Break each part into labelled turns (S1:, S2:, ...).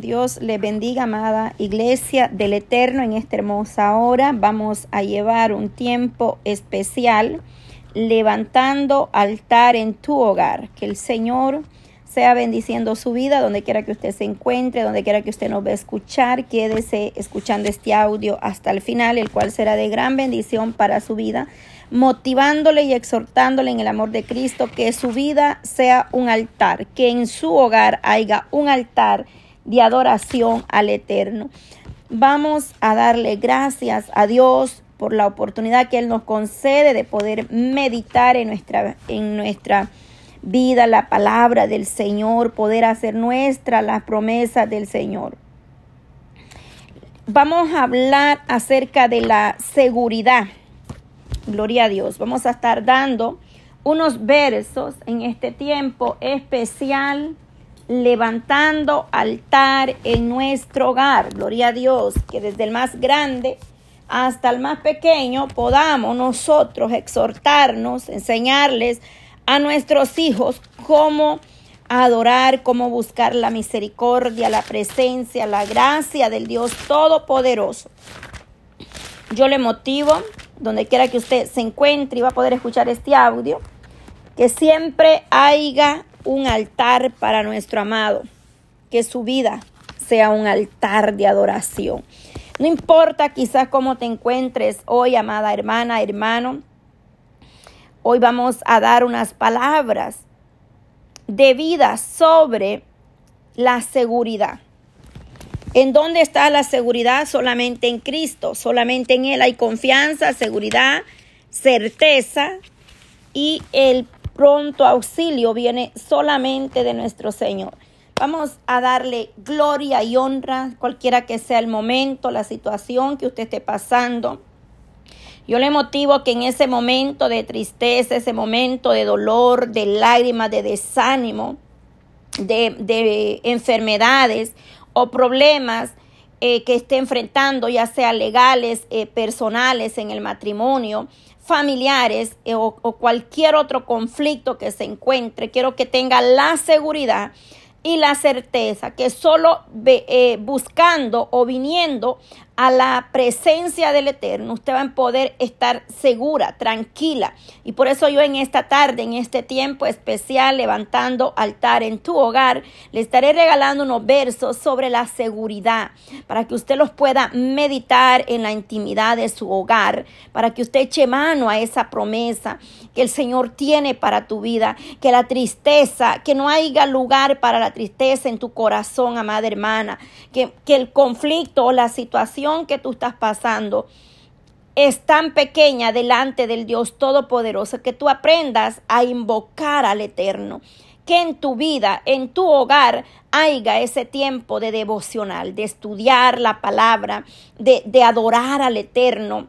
S1: Dios le bendiga, amada iglesia del Eterno, en esta hermosa hora. Vamos a llevar un tiempo especial levantando altar en tu hogar. Que el Señor sea bendiciendo su vida, donde quiera que usted se encuentre, donde quiera que usted nos va a escuchar. Quédese escuchando este audio hasta el final, el cual será de gran bendición para su vida motivándole y exhortándole en el amor de Cristo, que su vida sea un altar, que en su hogar haya un altar de adoración al Eterno. Vamos a darle gracias a Dios por la oportunidad que Él nos concede de poder meditar en nuestra, en nuestra vida la palabra del Señor, poder hacer nuestra las promesas del Señor. Vamos a hablar acerca de la seguridad Gloria a Dios. Vamos a estar dando unos versos en este tiempo especial, levantando altar en nuestro hogar. Gloria a Dios, que desde el más grande hasta el más pequeño podamos nosotros exhortarnos, enseñarles a nuestros hijos cómo adorar, cómo buscar la misericordia, la presencia, la gracia del Dios Todopoderoso. Yo le motivo donde quiera que usted se encuentre y va a poder escuchar este audio, que siempre haya un altar para nuestro amado, que su vida sea un altar de adoración. No importa quizás cómo te encuentres hoy, amada hermana, hermano, hoy vamos a dar unas palabras de vida sobre la seguridad. ¿En dónde está la seguridad? Solamente en Cristo, solamente en Él hay confianza, seguridad, certeza y el pronto auxilio viene solamente de nuestro Señor. Vamos a darle gloria y honra, cualquiera que sea el momento, la situación que usted esté pasando. Yo le motivo que en ese momento de tristeza, ese momento de dolor, de lágrimas, de desánimo, de, de enfermedades o problemas eh, que esté enfrentando, ya sea legales, eh, personales en el matrimonio, familiares eh, o, cualquier otro conflicto que se encuentre, quiero que tenga la seguridad y la certeza que solo buscando o viniendo a la presencia del Eterno, usted va a poder estar segura, tranquila. Y por eso yo en esta tarde, en este tiempo especial, levantando altar en tu hogar, le estaré regalando unos versos sobre la seguridad, para que usted los pueda meditar en la intimidad de su hogar, para que usted eche mano a esa promesa que el Señor tiene para tu vida, que la tristeza, que no haya lugar para la tristeza en tu corazón, amada hermana, que, que el conflicto o la situación que tú estás pasando es tan pequeña delante del Dios Todopoderoso que tú aprendas a invocar al Eterno. Que en tu vida, en tu hogar, haya ese tiempo de devocional, de estudiar la palabra, de, de adorar al Eterno.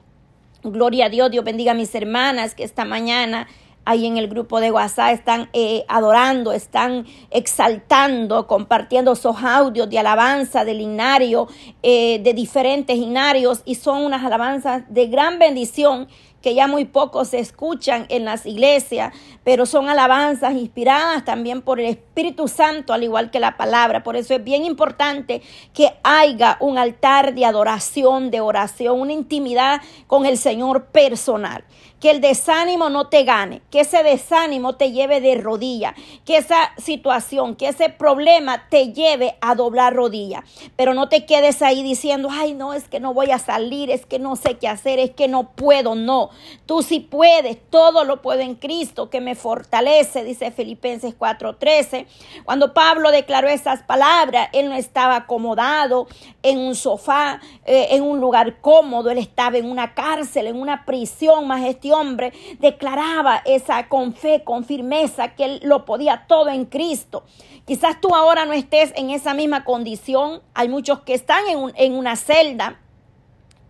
S1: Gloria a Dios, Dios bendiga a mis hermanas que esta mañana ahí en el grupo de WhatsApp están eh, adorando, están exaltando, compartiendo esos audios de alabanza del inario, eh, de diferentes inarios y son unas alabanzas de gran bendición que ya muy pocos se escuchan en las iglesias, pero son alabanzas inspiradas también por el Espíritu Santo, al igual que la palabra. Por eso es bien importante que haya un altar de adoración, de oración, una intimidad con el Señor personal. Que el desánimo no te gane, que ese desánimo te lleve de rodilla, que esa situación, que ese problema te lleve a doblar rodilla. Pero no te quedes ahí diciendo, ay, no, es que no voy a salir, es que no sé qué hacer, es que no puedo, no. Tú sí puedes, todo lo puedo en Cristo que me fortalece, dice Filipenses 4:13. Cuando Pablo declaró esas palabras, él no estaba acomodado en un sofá, eh, en un lugar cómodo, él estaba en una cárcel, en una prisión, más hombre declaraba esa con fe, con firmeza, que él lo podía todo en Cristo. Quizás tú ahora no estés en esa misma condición, hay muchos que están en, en una celda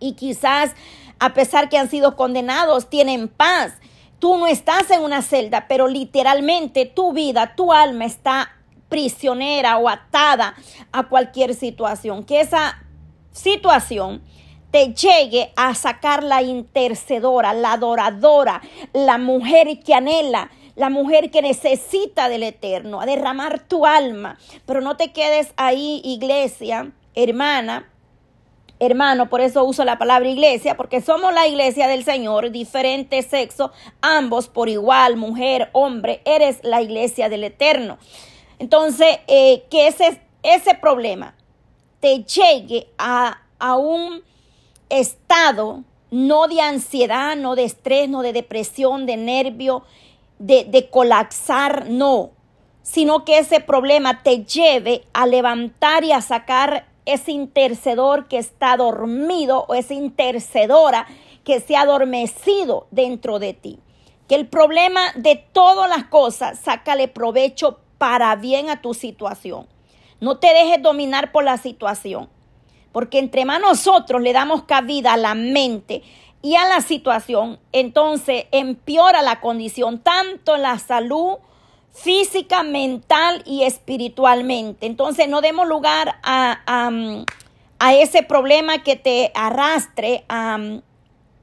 S1: y quizás a pesar que han sido condenados, tienen paz. Tú no estás en una celda, pero literalmente tu vida, tu alma está prisionera o atada a cualquier situación. Que esa situación te llegue a sacar la intercedora, la adoradora, la mujer que anhela la mujer que necesita del eterno, a derramar tu alma. Pero no te quedes ahí, iglesia, hermana, hermano, por eso uso la palabra iglesia, porque somos la iglesia del Señor, diferente sexo, ambos por igual, mujer, hombre, eres la iglesia del Eterno. Entonces, eh, que ese, ese problema te llegue a, a un estado no de ansiedad, no de estrés, no de depresión, de nervio, de, de colapsar, no, sino que ese problema te lleve a levantar y a sacar ese intercedor que está dormido o esa intercedora que se ha adormecido dentro de ti. Que el problema de todas las cosas, sácale provecho para bien a tu situación. No te dejes dominar por la situación. Porque entre más nosotros le damos cabida a la mente y a la situación, entonces empeora la condición, tanto la salud, física, mental y espiritualmente. Entonces no demos lugar a, a, ese problema que te arrastre a,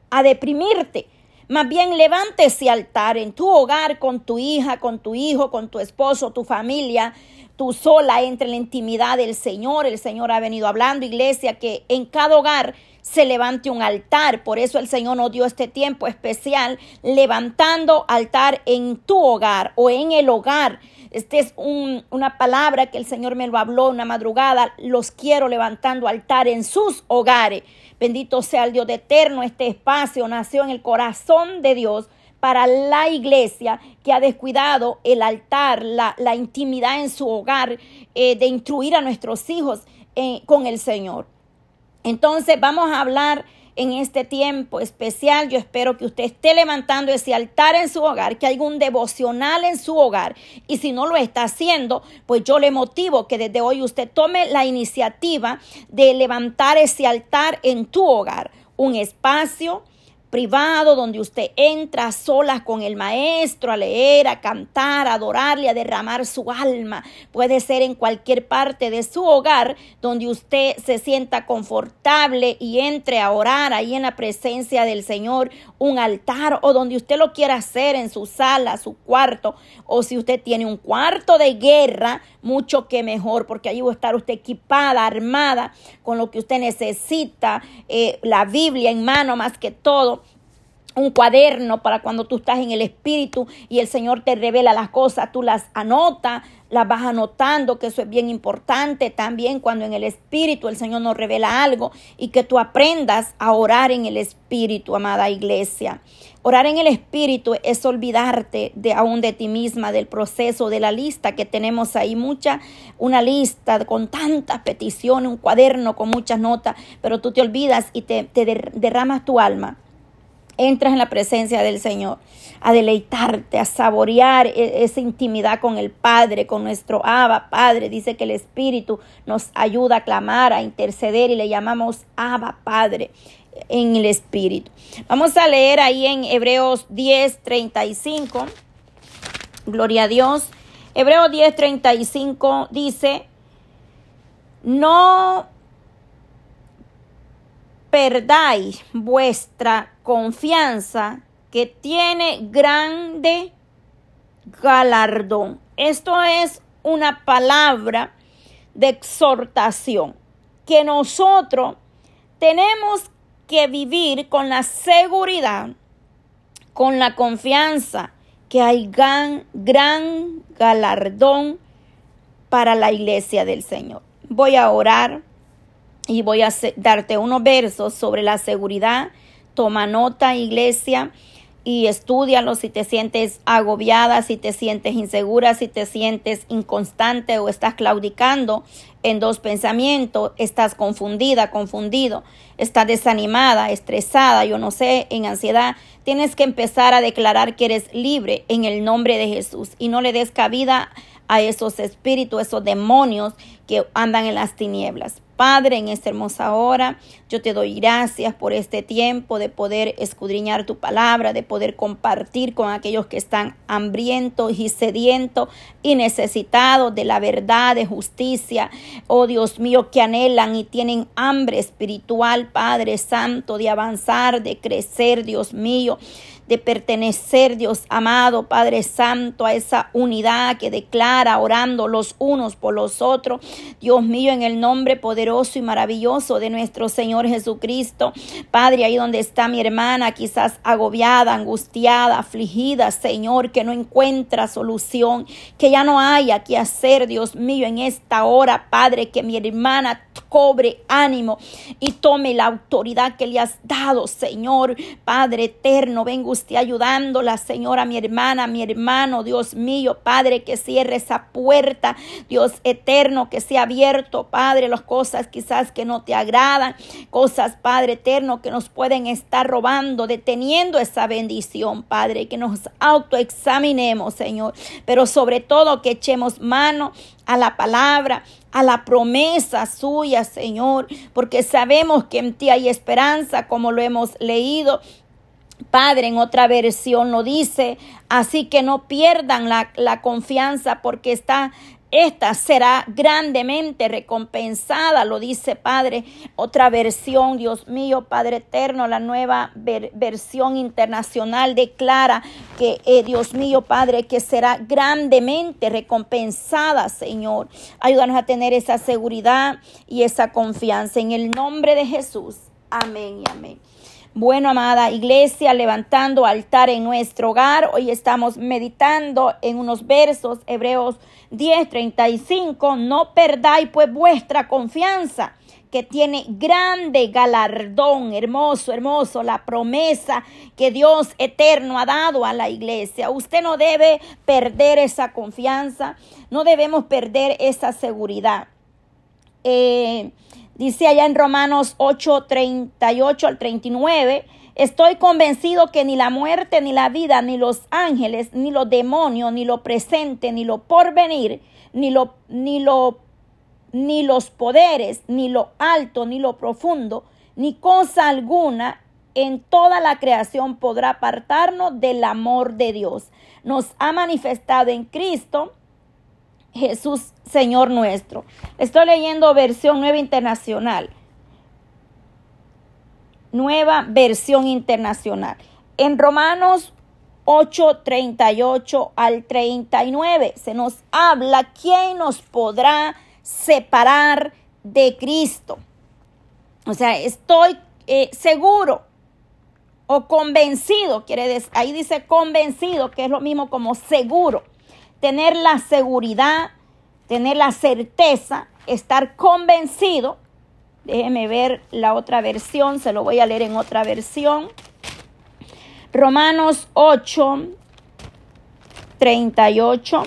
S1: a deprimirte. Más bien levante ese altar en tu hogar con tu hija, con tu hijo, con tu esposo, tu familia, tú sola entre la intimidad del Señor. El Señor ha venido hablando, iglesia, que en cada hogar se levante un altar. Por eso el Señor nos dio este tiempo especial levantando altar en tu hogar o en el hogar. Esta es una palabra que el Señor me lo habló una madrugada. Los quiero levantando altar en sus hogares. Bendito sea el Dios de eterno. Este espacio nació en el corazón de Dios para la iglesia que ha descuidado el altar, la, intimidad en su hogar, eh, de instruir a nuestros hijos eh, con el Señor. Entonces vamos a hablar en este tiempo especial. Yo espero que usted esté levantando ese altar en su hogar, que haya un devocional en su hogar. Y si no lo está haciendo, pues yo le motivo que desde hoy usted tome la iniciativa de levantar ese altar en tu hogar. Un espacio privado donde usted entra solas con el maestro a leer, a cantar, a adorarle, a derramar su alma. Puede ser en cualquier parte de su hogar donde usted se sienta confortable y entre a orar ahí en la presencia del Señor, un altar o donde usted lo quiera hacer en su sala, su cuarto o si usted tiene un cuarto de guerra, mucho que mejor porque allí va a estar usted equipada, armada con lo que usted necesita, eh, la Biblia en mano más que todo un cuaderno para cuando tú estás en el espíritu y el Señor te revela las cosas, tú las anotas, las vas anotando, que eso es bien importante también cuando en el espíritu el Señor nos revela algo y que tú aprendas a orar en el espíritu, amada iglesia. Orar en el espíritu es olvidarte de aún de ti misma, del proceso, de la lista que tenemos ahí, mucha, una lista con tantas peticiones, un cuaderno con muchas notas, pero tú te olvidas y te, te derramas tu alma entras en la presencia del Señor, a deleitarte, a saborear e-, esa intimidad con el Padre, con nuestro Abba Padre. Dice que el Espíritu nos ayuda a clamar, a interceder y le llamamos Abba Padre en el Espíritu. Vamos a leer ahí en Hebreos 10, 35. Gloria a Dios. Hebreos 10, 35 dice, no perdáis vuestra confianza que tiene grande galardón. Esto es una palabra de exhortación que nosotros tenemos que vivir con la seguridad, con la confianza que hay gran, gran galardón para la iglesia del Señor. Voy a orar y voy a darte unos versos sobre la seguridad. Toma nota, iglesia, y estudialo si te sientes agobiada, si te sientes insegura, si te sientes inconstante o estás claudicando en dos pensamientos, estás confundida, confundido, estás desanimada, estresada, yo no sé, en ansiedad. Tienes que empezar a declarar que eres libre en el nombre de Jesús y no le des cabida a esos espíritus, esos demonios que andan en las tinieblas. Padre, en esta hermosa hora, yo te doy gracias por este tiempo de poder escudriñar tu palabra, de poder compartir con aquellos que están hambrientos y sedientos y necesitados de la verdad, de justicia. Oh Dios mío, que anhelan y tienen hambre espiritual, Padre Santo, de avanzar, de crecer, Dios mío de pertenecer, Dios amado, Padre Santo, a esa unidad que declara orando los unos por los otros. Dios mío, en el nombre poderoso y maravilloso de nuestro Señor Jesucristo. Padre, ahí donde está mi hermana, quizás agobiada, angustiada, afligida, Señor, que no encuentra solución, que ya no haya que hacer, Dios mío, en esta hora, Padre, que mi hermana cobre ánimo y tome la autoridad que le has dado, Señor. Padre eterno, venga usted ayudándola, Señora, mi hermana, mi hermano, Dios mío, Padre, que cierre esa puerta, Dios eterno, que sea abierto, Padre, las cosas quizás que no te agradan, cosas, Padre eterno, que nos pueden estar robando, deteniendo esa bendición, Padre, que nos autoexaminemos, Señor, pero sobre todo que echemos mano a la palabra, a la promesa suya, Señor, porque sabemos que en ti hay esperanza, como lo hemos leído. Padre, en otra versión lo dice, así que no pierdan la, la confianza porque está esta será grandemente recompensada, lo dice Padre. Otra versión, Dios mío, Padre eterno, la nueva versión internacional declara que, eh, Dios mío, Padre, que será grandemente recompensada, Señor. Ayúdanos a tener esa seguridad y esa confianza en el nombre de Jesús. Amén y amén. Bueno, amada iglesia, levantando altar en nuestro hogar. Hoy estamos meditando en unos versos, Hebreos 10:35. No perdáis pues vuestra confianza que tiene grande galardón, hermoso, hermoso, la promesa que Dios eterno ha dado a la iglesia. Usted no debe perder esa confianza, no debemos perder esa seguridad. Eh, Dice allá en Romanos 8, 38 al 39, estoy convencido que ni la muerte, ni la vida, ni los ángeles, ni los demonios, ni lo presente, ni lo porvenir, ni lo, ni lo, ni los poderes, ni lo alto, ni lo profundo, ni cosa alguna en toda la creación podrá apartarnos del amor de Dios. Nos ha manifestado en Cristo Jesús Señor nuestro. Estoy leyendo versión nueva internacional. Nueva versión internacional. En Romanos 8, 38 al 39 se nos habla quién nos podrá separar de Cristo. O sea, estoy eh, seguro o convencido, quiere decir, ahí dice convencido, que es lo mismo como seguro tener la seguridad, tener la certeza, estar convencido. Déjeme ver la otra versión, se lo voy a leer en otra versión. Romanos 8, 38.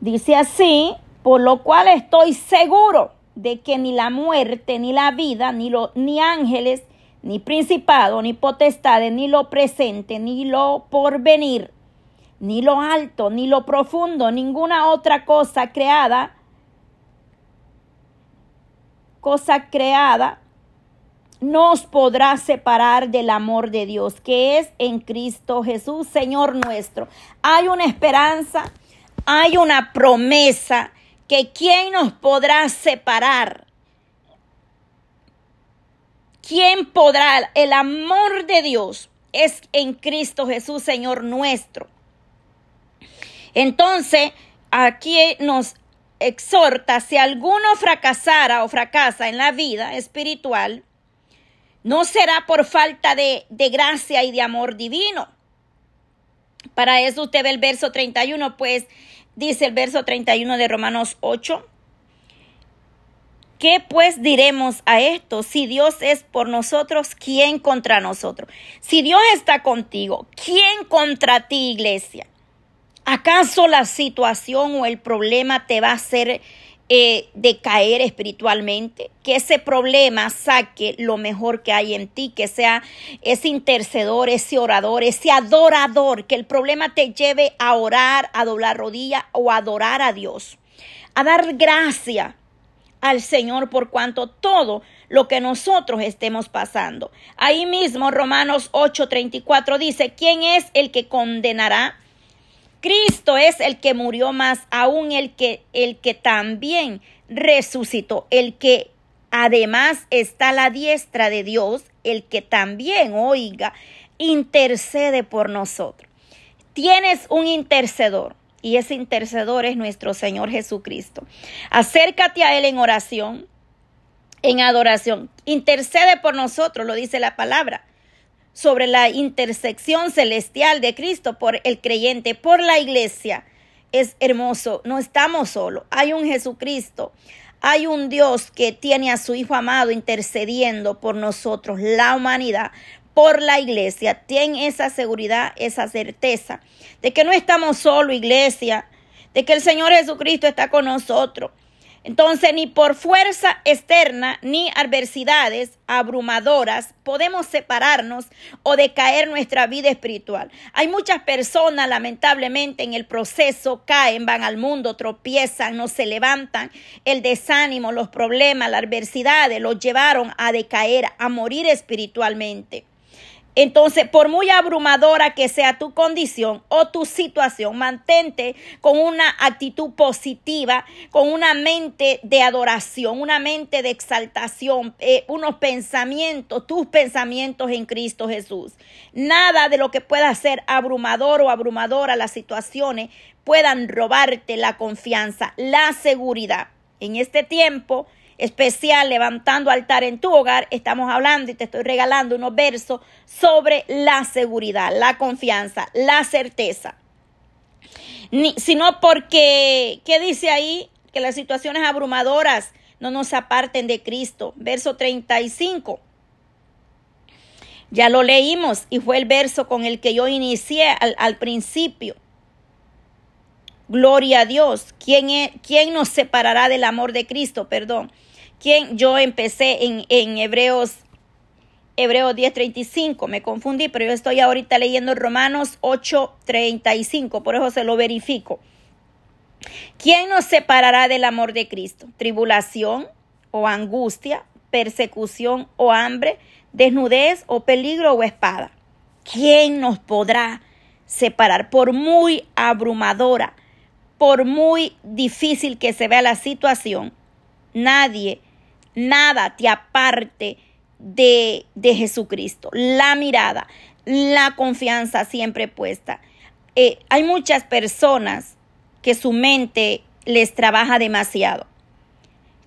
S1: Dice así, por lo cual estoy seguro de que ni la muerte, ni la vida, ni, lo, ni ángeles, ni principado, ni potestades, ni lo presente, ni lo porvenir, ni lo alto, ni lo profundo, ninguna otra cosa creada, cosa creada, nos podrá separar del amor de Dios, que es en Cristo Jesús, Señor nuestro. Hay una esperanza, hay una promesa que quién nos podrá separar. ¿Quién podrá? El amor de Dios es en Cristo Jesús, Señor nuestro. Entonces, aquí nos exhorta, si alguno fracasara o fracasa en la vida espiritual, no será por falta de, gracia y de amor divino. Para eso usted ve el verso 31, pues dice el verso 31 de Romanos 8. ¿Qué pues diremos a esto? Si Dios es por nosotros, ¿quién contra nosotros? Si Dios está contigo, ¿quién contra ti, iglesia? ¿Acaso la situación o el problema te va a hacer eh, decaer espiritualmente? Que ese problema saque lo mejor que hay en ti, que sea ese intercedor, ese orador, ese adorador, que el problema te lleve a orar, a doblar rodilla o a adorar a Dios, a dar gracia al Señor por cuanto todo lo que nosotros estemos pasando. Ahí mismo Romanos 8:34 dice, ¿quién es el que condenará? Cristo es el que murió más, aún el que, el que también resucitó, el que además está a la diestra de Dios, el que también, oiga, intercede por nosotros. Tienes un intercedor y ese intercedor es nuestro Señor Jesucristo. Acércate a Él en oración, en adoración. Intercede por nosotros, lo dice la palabra, sobre la intersección celestial de Cristo por el creyente, por la iglesia. Es hermoso, no estamos solos, hay un Jesucristo. Hay un Dios que tiene a su Hijo amado intercediendo por nosotros, la humanidad, por la iglesia. Ten esa seguridad, esa certeza de que no estamos solos, iglesia, de que el Señor Jesucristo está con nosotros. Entonces, ni por fuerza externa ni adversidades abrumadoras podemos separarnos o decaer nuestra vida espiritual. Hay muchas personas, lamentablemente, en el proceso caen, van al mundo, tropiezan, no se levantan. El desánimo, los problemas, las adversidades los llevaron a decaer, a morir espiritualmente. Entonces, por muy abrumadora que sea tu condición o tu situación, mantente con una actitud positiva, con una mente de adoración, una mente de exaltación, eh, unos pensamientos, tus pensamientos en Cristo Jesús. Nada de lo que pueda ser abrumador o abrumadora las situaciones puedan robarte la confianza, la seguridad. En este tiempo, especial levantando altar en tu hogar, estamos hablando y te estoy regalando unos versos sobre la seguridad, la confianza, la certeza. Ni, sino porque, ¿qué dice ahí? Que las situaciones abrumadoras no nos aparten de Cristo. Verso 35. Ya lo leímos y fue el verso con el que yo inicié al, al principio. Gloria a Dios. ¿Quién, es, ¿Quién nos separará del amor de Cristo? Perdón. ¿Quién? Yo empecé en, en Hebreos, Hebreos 10:35. Me confundí, pero yo estoy ahorita leyendo Romanos 8:35. Por eso se lo verifico. ¿Quién nos separará del amor de Cristo? ¿Tribulación o angustia? ¿Persecución o hambre? ¿Desnudez o peligro o espada? ¿Quién nos podrá separar? Por muy abrumadora por muy difícil que se vea la situación, nadie, nada te aparte de, de Jesucristo. La mirada, la confianza siempre puesta. Eh, hay muchas personas que su mente les trabaja demasiado.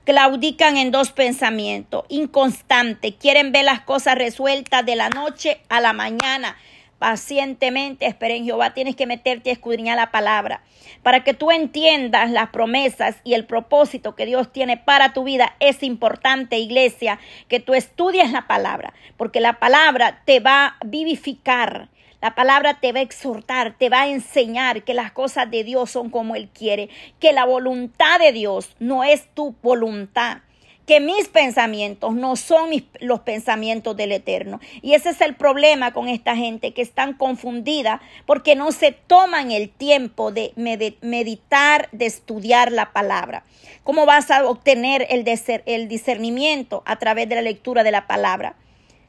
S1: Claudican en dos pensamientos, inconstante, quieren ver las cosas resueltas de la noche a la mañana pacientemente espera en Jehová. Tienes que meterte a escudriñar la palabra para que tú entiendas las promesas y el propósito que Dios tiene para tu vida. Es importante, iglesia, que tú estudies la palabra, porque la palabra te va a vivificar. La palabra te va a exhortar, te va a enseñar que las cosas de Dios son como Él quiere, que la voluntad de Dios no es tu voluntad que mis pensamientos no son los pensamientos del Eterno. Y ese es el problema con esta gente que están confundida porque no se toman el tiempo de meditar, de estudiar la palabra. ¿Cómo vas a obtener el, el discernimiento a través de la lectura de la palabra?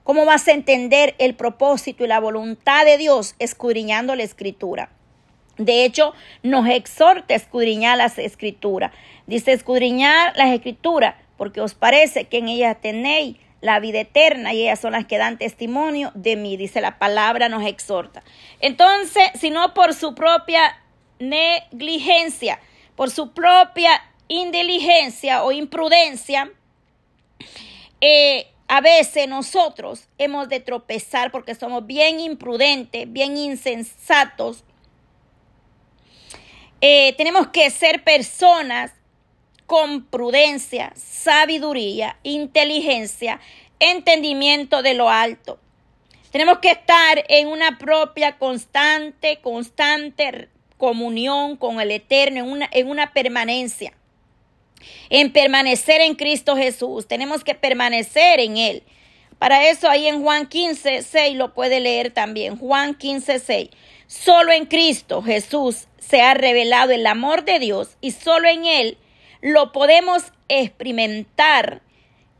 S1: ¿Cómo vas a entender el propósito y la voluntad de Dios escudriñando la escritura? De hecho, nos exhorta a escudriñar las escrituras. Dice escudriñar las escrituras porque os parece que en ellas tenéis la vida eterna y ellas son las que dan testimonio de mí, dice la palabra, nos exhorta. Entonces, si no por su propia negligencia, por su propia indiligencia o imprudencia, eh, a veces nosotros hemos de tropezar porque somos bien imprudentes, bien insensatos. Eh, tenemos que ser personas con prudencia, sabiduría, inteligencia, entendimiento de lo alto. Tenemos que estar en una propia constante, constante comunión con el Eterno, en una, en una permanencia, en permanecer en Cristo Jesús. Tenemos que permanecer en Él. Para eso ahí en Juan 15, 6 lo puede leer también. Juan 15, 6. Solo en Cristo Jesús se ha revelado el amor de Dios y solo en Él lo podemos experimentar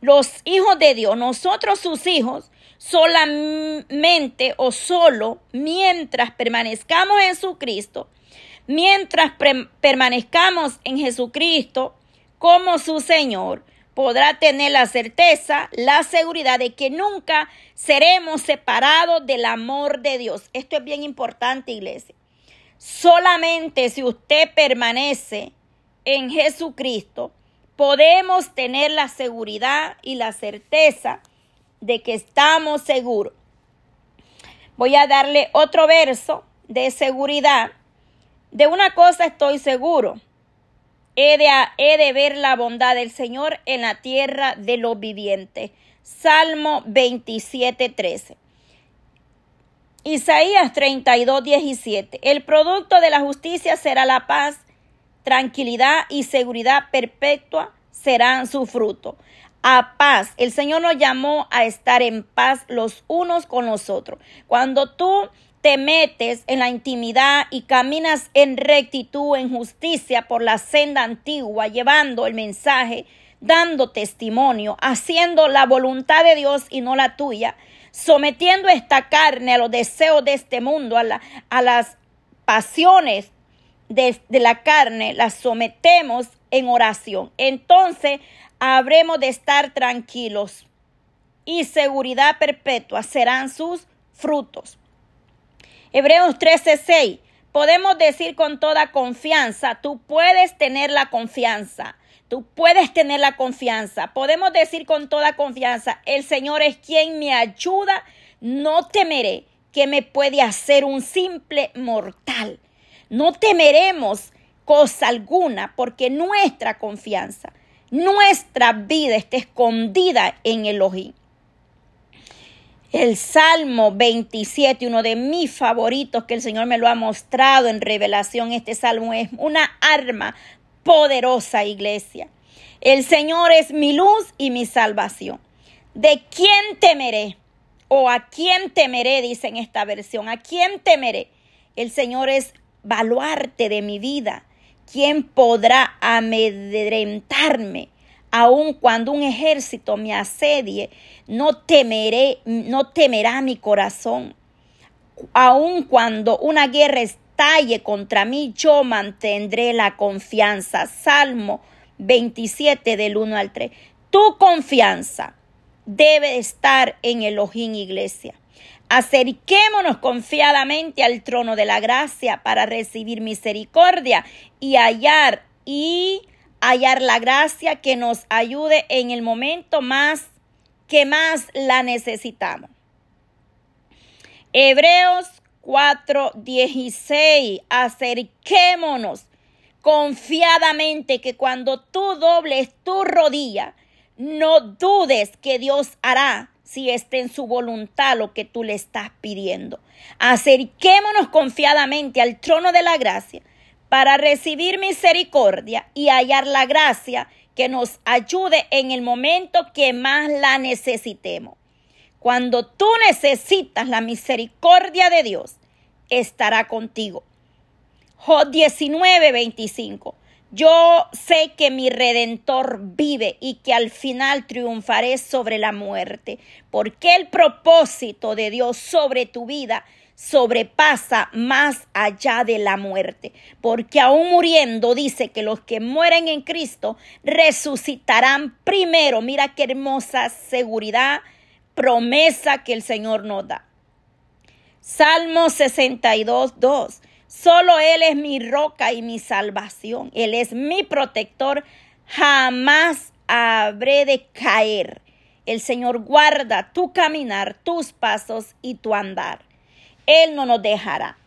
S1: los hijos de Dios, nosotros sus hijos, solamente o solo mientras permanezcamos en su Cristo, mientras permanezcamos en Jesucristo como su Señor, podrá tener la certeza, la seguridad de que nunca seremos separados del amor de Dios. Esto es bien importante, iglesia. Solamente si usted permanece en Jesucristo, podemos tener la seguridad y la certeza de que estamos seguros. Voy a darle otro verso de seguridad. De una cosa estoy seguro. He de, he de, ver la bondad del Señor en la tierra de los vivientes. Salmo 27, 13. Isaías 32, 17. El producto de la justicia será la paz, tranquilidad y seguridad perpetua serán su fruto. A paz. El Señor nos llamó a estar en paz los unos con los otros. Cuando tú te metes en la intimidad y caminas en rectitud, en justicia por la senda antigua, llevando el mensaje, dando testimonio, haciendo la voluntad de Dios y no la tuya, sometiendo esta carne a los deseos de este mundo, a, a las pasiones de, la carne, las sometemos en oración. Entonces habremos de estar tranquilos y seguridad perpetua serán sus frutos. Hebreos 13:6. Podemos decir con toda confianza, tú puedes tener la confianza. Tú puedes tener la confianza. Podemos decir con toda confianza, el Señor es quien me ayuda, no temeré que me puede hacer un simple mortal. No temeremos cosa alguna porque nuestra confianza, nuestra vida está escondida en Elohim. El Salmo 27, uno de mis favoritos que el Señor me lo ha mostrado en revelación, este salmo es una arma poderosa, iglesia. El Señor es mi luz y mi salvación. ¿De quién temeré? ¿O a quién temeré? Dice en esta versión. ¿A quién temeré? El Señor es baluarte de mi vida. ¿Quién podrá amedrentarme? Aun cuando un ejército me asedie, no temeré, no temerá mi corazón. Aun cuando una guerra estalle contra mí, yo mantendré la confianza. Salmo 27 del 1 al 3. Tu confianza debe estar en Elohim Iglesia. Acerquémonos confiadamente al trono de la gracia para recibir misericordia y hallar y hallar la gracia que nos ayude en el momento más que más la necesitamos. Hebreos 4:16, acerquémonos confiadamente que cuando tú dobles tu rodilla, no dudes que Dios hará si está en su voluntad lo que tú le estás pidiendo. Acerquémonos confiadamente al trono de la gracia para recibir misericordia y hallar la gracia que nos ayude en el momento que más la necesitemos. Cuando tú necesitas la misericordia de Dios, estará contigo. Job 19, 25. Yo sé que mi redentor vive y que al final triunfaré sobre la muerte, porque el propósito de Dios sobre tu vida sobrepasa más allá de la muerte, porque aún muriendo dice que los que mueren en Cristo resucitarán primero. Mira qué hermosa seguridad, promesa que el Señor nos da. Salmo 62, 2. Solo Él es mi roca y mi salvación. Él es mi protector. Jamás habré de caer. El Señor guarda tu caminar, tus pasos y tu andar. Él no nos dejará.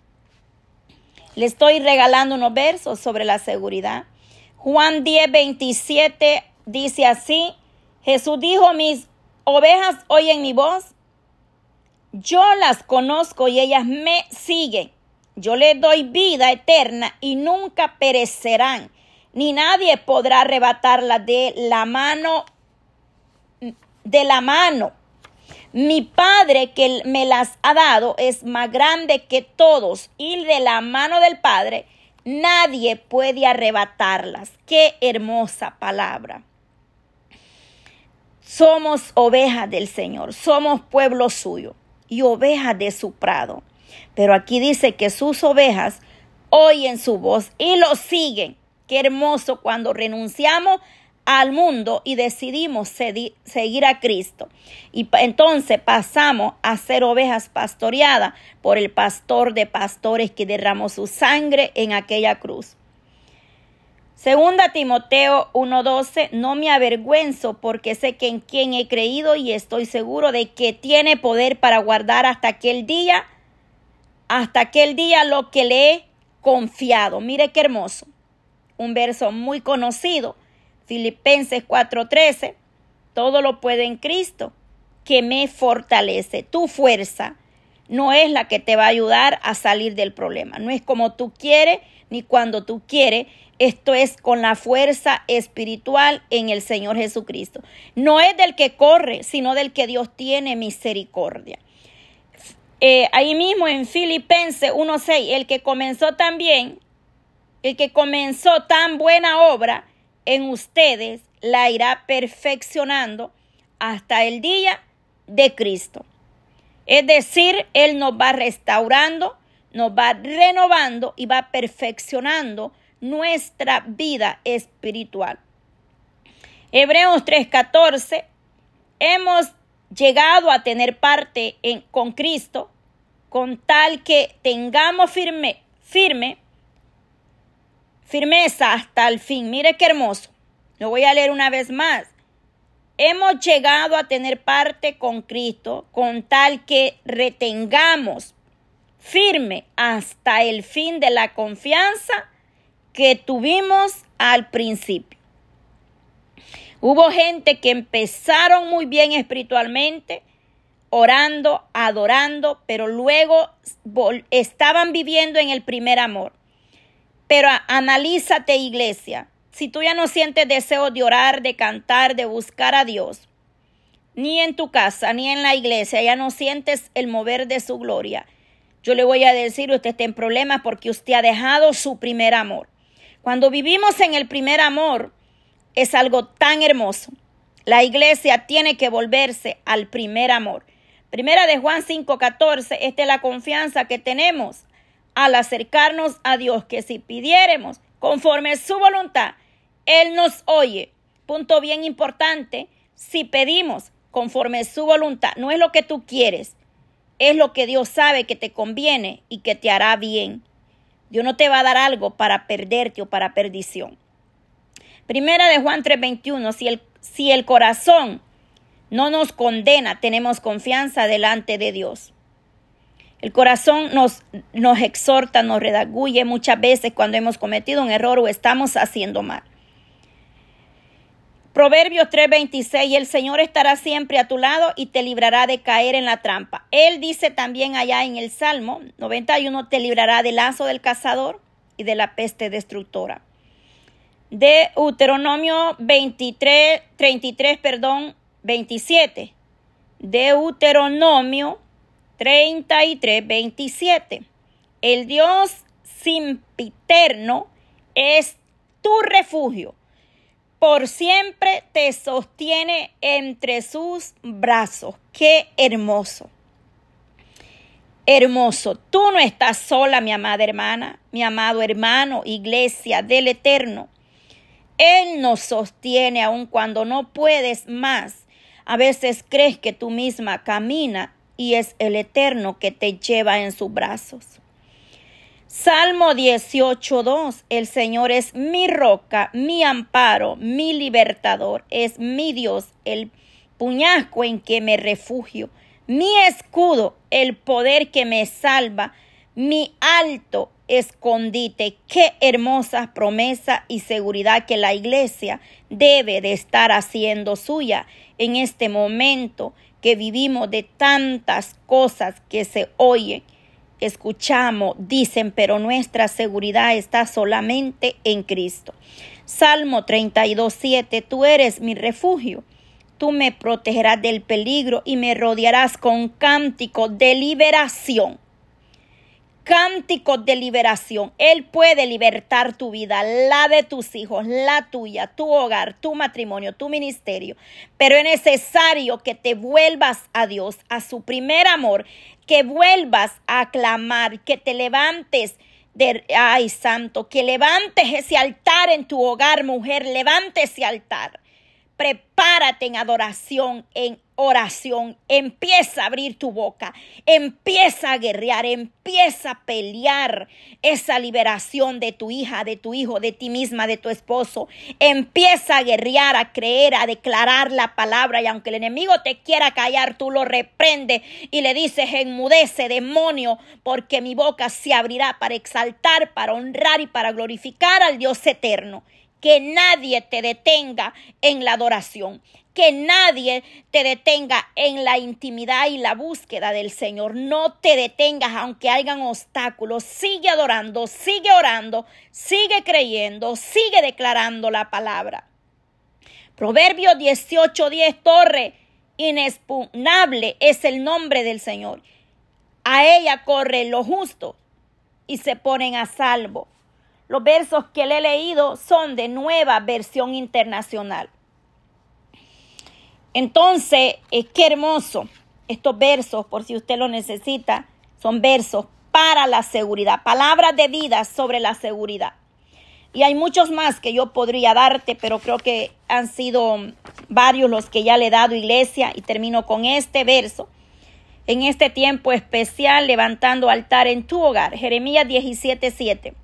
S1: Le estoy regalando unos versos sobre la seguridad. Juan 10, 27 dice así, Jesús dijo, mis ovejas oyen mi voz, yo las conozco y ellas me siguen. Yo les doy vida eterna y nunca perecerán, ni nadie podrá arrebatarlas de la mano de la mano mi Padre que me las ha dado es más grande que todos y de la mano del Padre nadie puede arrebatarlas. Qué hermosa palabra. Somos ovejas del Señor, somos pueblo suyo y ovejas de su prado. Pero aquí dice que sus ovejas oyen su voz y lo siguen. Qué hermoso cuando renunciamos al mundo y decidimos seguir a Cristo. Y entonces pasamos a ser ovejas pastoreadas por el pastor de pastores que derramó su sangre en aquella cruz. Segunda Timoteo 1:12, no me avergüenzo porque sé que en quien he creído y estoy seguro de que tiene poder para guardar hasta aquel día, hasta aquel día lo que le he confiado. Mire qué hermoso. Un verso muy conocido. Filipenses 4:13, todo lo puede en Cristo que me fortalece. Tu fuerza no es la que te va a ayudar a salir del problema. No es como tú quieres ni cuando tú quieres esto es con la fuerza espiritual en el Señor Jesucristo. No es del que corre, sino del que Dios tiene misericordia. Eh, ahí mismo en Filipenses 1.6, el que comenzó también, el que comenzó tan buena obra en ustedes, la irá perfeccionando hasta el día de Cristo. Es decir, Él nos va restaurando, nos va renovando y va perfeccionando nuestra vida espiritual. Hebreos 3:14, hemos llegado a tener parte en, con Cristo con tal que tengamos firme, firme, firmeza hasta el fin. Mire qué hermoso. Lo voy a leer una vez más. Hemos llegado a tener parte con Cristo con tal que retengamos firme hasta el fin de la confianza que tuvimos al principio. Hubo gente que empezaron muy bien espiritualmente, orando, adorando, pero luego estaban viviendo en el primer amor. Pero analízate, iglesia, si tú ya no sientes deseo de orar, de cantar, de buscar a Dios, ni en tu casa, ni en la iglesia, ya no sientes el mover de su gloria. Yo le voy a decir, usted está en problemas porque usted ha dejado su primer amor. Cuando vivimos en el primer amor, es algo tan hermoso. La iglesia tiene que volverse al primer amor. Primera de Juan 5:14, esta es la confianza que tenemos al acercarnos a Dios, que si pidiéremos conforme su voluntad, Él nos oye. Punto bien importante, si pedimos conforme su voluntad, no es lo que tú quieres, es lo que Dios sabe que te conviene y que te hará bien. Dios no te va a dar algo para perderte o para perdición. Primera de Juan 3:21, si el, si el corazón no nos condena, tenemos confianza delante de Dios. El corazón nos, nos exhorta, nos redaguye muchas veces cuando hemos cometido un error o estamos haciendo mal. Proverbios 3:26, el Señor estará siempre a tu lado y te librará de caer en la trampa. Él dice también allá en el Salmo 91, te librará del lazo del cazador y de la peste destructora. De Deuteronomio 23, 33, perdón, 27. Deuteronomio 33, 27. El Dios simpiterno es tu refugio por siempre te sostiene entre sus brazos. Qué hermoso. Hermoso. Tú no estás sola, mi amada hermana, mi amado hermano, iglesia del Eterno. Él nos sostiene aun cuando no puedes más. A veces crees que tú misma camina y es el Eterno que te lleva en sus brazos. Salmo 18.2. El Señor es mi roca, mi amparo, mi libertador. Es mi Dios, el puñasco en que me refugio, mi escudo, el poder que me salva, mi alto escondite. Qué hermosa promesa y seguridad que la iglesia debe de estar haciendo suya en este momento que vivimos de tantas cosas que se oyen escuchamos, dicen, pero nuestra seguridad está solamente en Cristo. Salmo 32, 7, tú eres mi refugio. Tú me protegerás del peligro y me rodearás con cántico de liberación cánticos de liberación. Él puede libertar tu vida, la de tus hijos, la tuya, tu hogar, tu matrimonio, tu ministerio. Pero es necesario que te vuelvas a Dios, a su primer amor, que vuelvas a clamar, que te levantes de, ay santo, que levantes ese altar en tu hogar, mujer, levante ese altar. Prepárate en adoración, en oración. Empieza a abrir tu boca. Empieza a guerrear. Empieza a pelear esa liberación de tu hija, de tu hijo, de ti misma, de tu esposo. Empieza a guerrear, a creer, a declarar la palabra. Y aunque el enemigo te quiera callar, tú lo reprende y le dices, enmudece, demonio, porque mi boca se abrirá para exaltar, para honrar y para glorificar al Dios eterno que nadie te detenga en la adoración, que nadie te detenga en la intimidad y la búsqueda del Señor. No te detengas aunque hayan obstáculos. Sigue adorando, sigue orando, sigue creyendo, sigue declarando la palabra. Proverbio 18:10 Torre inexpugnable es el nombre del Señor. A ella corren los justos y se ponen a salvo. Los versos que le he leído son de nueva versión internacional. Entonces, es qué hermoso estos versos, por si usted lo necesita, son versos para la seguridad, palabras de vida sobre la seguridad. Y hay muchos más que yo podría darte, pero creo que han sido varios los que ya le he dado iglesia y termino con este verso. En este tiempo especial, levantando altar en tu hogar. Jeremías 17:7.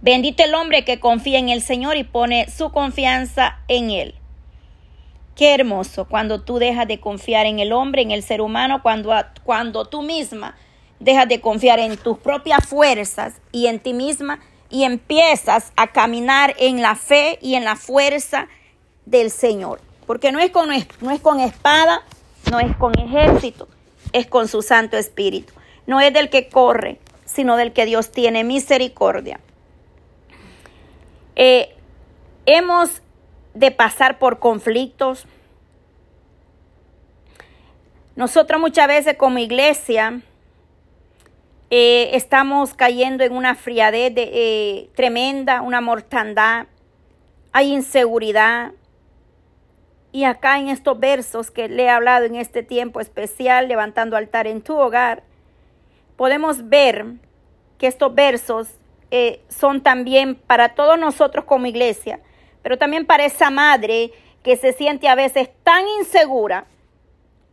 S1: Bendito el hombre que confía en el Señor y pone su confianza en Él. Qué hermoso cuando tú dejas de confiar en el hombre, en el ser humano, cuando, cuando tú misma dejas de confiar en tus propias fuerzas y en ti misma y empiezas a caminar en la fe y en la fuerza del Señor. Porque no es con, no es con espada, no es con ejército, es con su Santo Espíritu. No es del que corre, sino del que Dios tiene misericordia. Eh, hemos de pasar por conflictos. Nosotros muchas veces como iglesia eh, estamos cayendo en una friadez eh, tremenda, una mortandad, hay inseguridad. Y acá en estos versos que le he hablado en este tiempo especial, levantando altar en tu hogar, podemos ver que estos versos eh, son también para todos nosotros como iglesia, pero también para esa madre que se siente a veces tan insegura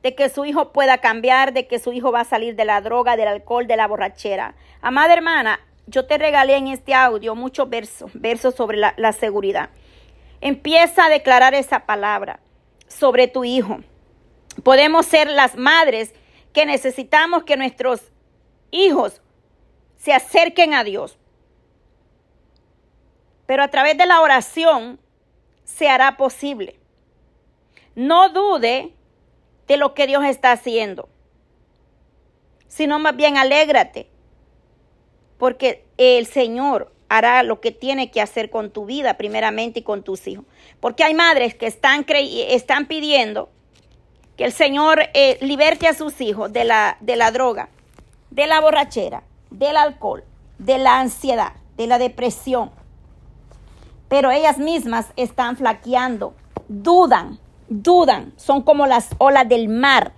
S1: de que su hijo pueda cambiar, de que su hijo va a salir de la droga, del alcohol, de la borrachera. Amada hermana, yo te regalé en este audio muchos versos, versos sobre la, la seguridad. Empieza a declarar esa palabra sobre tu hijo. Podemos ser las madres que necesitamos que nuestros hijos se acerquen a Dios. Pero a través de la oración se hará posible. No dude de lo que Dios está haciendo, sino más bien alégrate, porque el Señor hará lo que tiene que hacer con tu vida primeramente y con tus hijos. Porque hay madres que están, están pidiendo que el Señor eh, liberte a sus hijos de la, de la droga, de la borrachera, del alcohol, de la ansiedad, de la depresión, pero ellas mismas están flaqueando, dudan, dudan, son como las olas del mar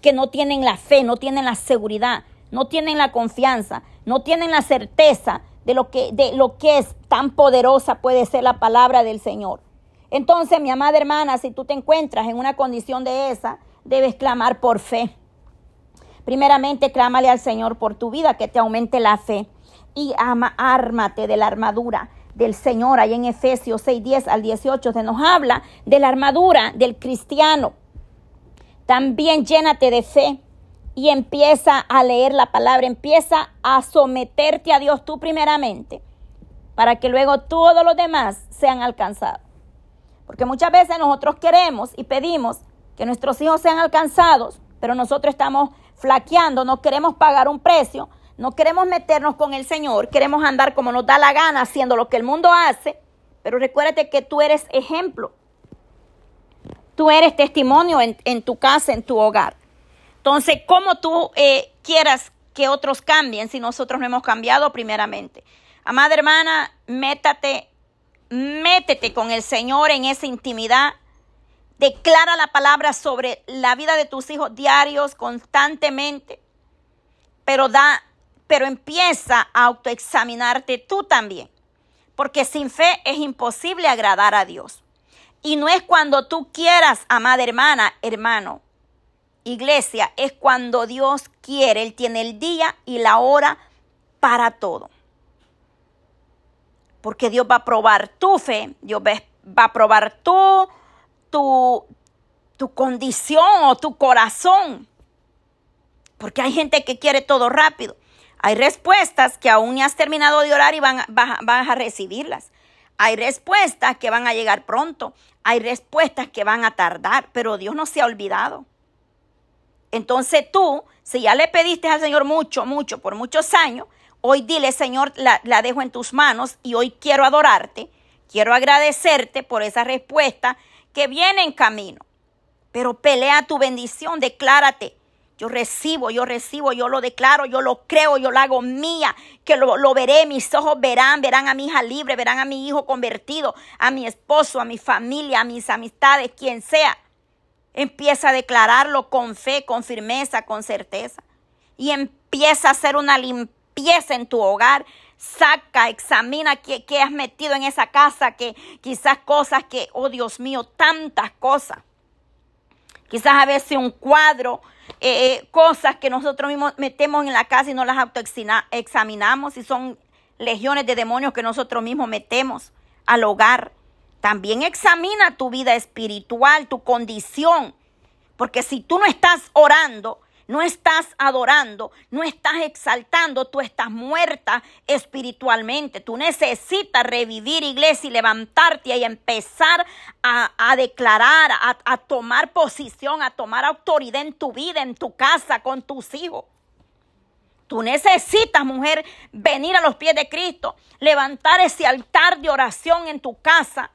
S1: que no tienen la fe, no tienen la seguridad, no tienen la confianza, no tienen la certeza de lo que de lo que es tan poderosa puede ser la palabra del Señor. Entonces, mi amada hermana, si tú te encuentras en una condición de esa, debes clamar por fe. Primeramente, clámale al Señor por tu vida, que te aumente la fe. Y ama, ármate de la armadura del Señor, ahí en Efesios 6, 10 al 18, se nos habla de la armadura del cristiano. También llénate de fe y empieza a leer la palabra, empieza a someterte a Dios tú primeramente, para que luego todos los demás sean alcanzados. Porque muchas veces nosotros queremos y pedimos que nuestros hijos sean alcanzados, pero nosotros estamos flaqueando, no queremos pagar un precio, no queremos meternos con el Señor, queremos andar como nos da la gana haciendo lo que el mundo hace, pero recuérdate que tú eres ejemplo. Tú eres testimonio en, tu casa, en tu hogar. Entonces, ¿cómo tú eh, quieras que otros cambien si nosotros no hemos cambiado primeramente? Amada hermana, métate, métete con el Señor en esa intimidad. Declara la palabra sobre la vida de tus hijos diarios, constantemente. Pero da pero empieza a autoexaminarte tú también. Porque sin fe es imposible agradar a Dios. Y no es cuando tú quieras, amada hermana, hermano. Iglesia, es cuando Dios quiere. Él tiene el día y la hora para todo. Porque Dios va a probar tu fe, Dios va a probar tu, tu, tu condición o tu corazón. Porque hay gente que quiere todo rápido. Hay respuestas que aún ni has terminado de orar y van, vas a recibirlas. Hay respuestas que van a llegar pronto. Hay respuestas que van a tardar, pero Dios no se ha olvidado. Entonces tú, si ya le pediste al Señor mucho, mucho, por muchos años, hoy dile, Señor, la, la dejo en tus manos y hoy quiero adorarte, quiero agradecerte por esa respuesta que viene en camino. Pero pelea tu bendición, declárate. Yo recibo, yo recibo, yo lo declaro, yo lo creo, yo lo hago mía, que lo, lo, veré, mis ojos verán, verán a mi hija libre, verán a mi hijo convertido, a mi esposo, a mi familia, a mis amistades, quien sea. Empieza a declararlo con fe, con firmeza, con certeza. Y empieza a hacer una limpieza en tu hogar. Saca, examina qué, qué has metido en esa casa, que quizás cosas que, oh Dios mío, tantas cosas. Quizás a veces un cuadro, eh, eh, cosas que nosotros mismos metemos en la casa y no las autoexaminamos y son legiones de demonios que nosotros mismos metemos al hogar. También examina tu vida espiritual, tu condición, porque si tú no estás orando, no estás adorando, no estás exaltando, tú estás muerta espiritualmente. Tú necesitas revivir iglesia y levantarte y empezar a, declarar, a, tomar posición, a tomar autoridad en tu vida, en tu casa, con tus hijos. Tú necesitas, mujer, venir a los pies de Cristo, levantar ese altar de oración en tu casa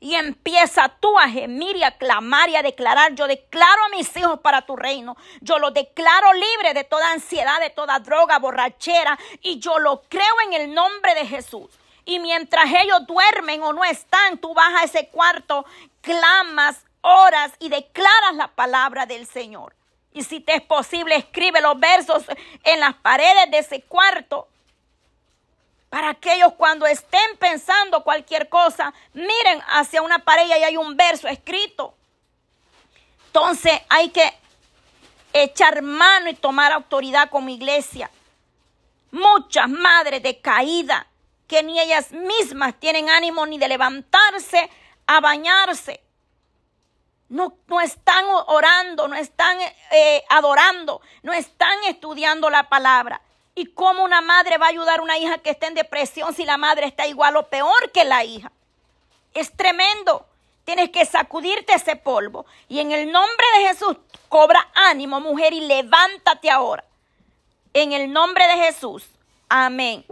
S1: y empieza tú a gemir y a clamar y a declarar, yo declaro a mis hijos para tu reino, yo los declaro libre de toda ansiedad, de toda droga, borrachera, y yo lo creo en el nombre de Jesús. Y mientras ellos duermen o no están, tú vas a ese cuarto, clamas, oras y declaras la palabra del Señor. Y si te es posible, escribe los versos en las paredes de ese cuarto para que ellos cuando estén pensando cualquier cosa, miren hacia una pared y hay un verso escrito. Entonces hay que echar mano y tomar autoridad como iglesia. Muchas madres de caída que ni ellas mismas tienen ánimo ni de levantarse a bañarse. No, no están orando, no están eh, adorando, no están estudiando la palabra. ¿Y cómo una madre va a ayudar a una hija que está en depresión si la madre está igual o peor que la hija? Es tremendo. Tienes que sacudirte ese polvo. Y en el nombre de Jesús, cobra ánimo, mujer, y levántate ahora. En el nombre de Jesús. Amén.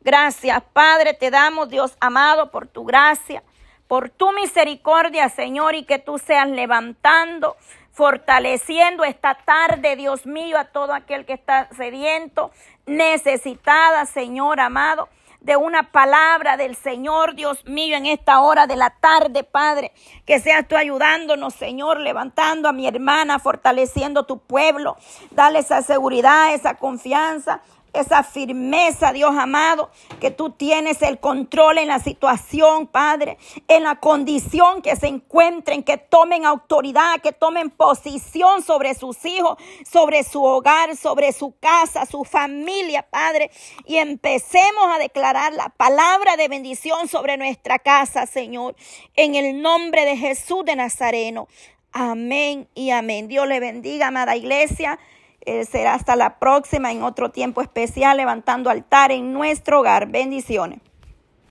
S1: Gracias, Padre, te damos, Dios amado, por tu gracia, por tu misericordia, Señor, y que tú seas levantando fortaleciendo esta tarde, Dios mío, a todo aquel que está sediento, necesitada, Señor amado de una palabra del Señor, Dios mío, en esta hora de la tarde, Padre. Que seas tú ayudándonos, Señor, levantando a mi hermana, fortaleciendo tu pueblo. Dale esa seguridad, esa confianza esa firmeza, Dios amado, que tú tienes el control en la situación, Padre, en la condición que se encuentren, que tomen autoridad, que tomen posición sobre sus hijos, sobre su hogar, sobre su casa, su familia, Padre, y empecemos a declarar la palabra de bendición sobre nuestra casa, Señor, en el nombre de Jesús de Nazareno. Amén y amén. Dios le bendiga, amada iglesia. Eh, será hasta la próxima en otro tiempo especial levantando altar en nuestro hogar. Bendiciones.